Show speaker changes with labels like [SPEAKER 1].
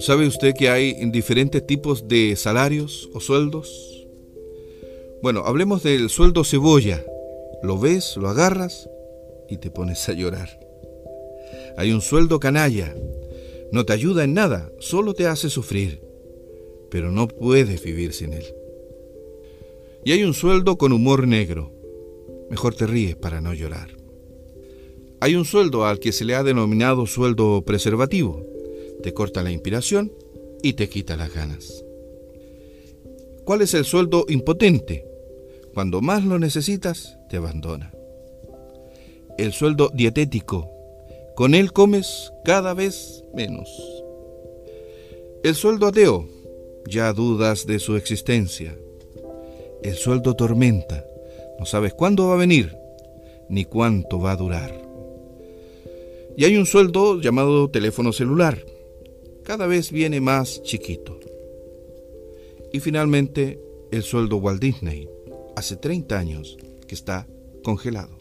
[SPEAKER 1] ¿Sabe usted que hay diferentes tipos de salarios o sueldos? Bueno, hablemos del sueldo cebolla. Lo ves, lo agarras y te pones a llorar. Hay un sueldo canalla. No te ayuda en nada, solo te hace sufrir. Pero no puedes vivir sin él. Y hay un sueldo con humor negro. Mejor te ríes para no llorar. Hay un sueldo al que se le ha denominado sueldo preservativo. Te corta la inspiración y te quita las ganas. ¿Cuál es el sueldo impotente? Cuando más lo necesitas, te abandona. El sueldo dietético. Con él comes cada vez menos. El sueldo ateo. Ya dudas de su existencia. El sueldo tormenta. No sabes cuándo va a venir, ni cuánto va a durar. Y hay un sueldo llamado teléfono celular. Cada vez viene más chiquito. Y finalmente, el sueldo Walt Disney. Hace 30 años que está congelado.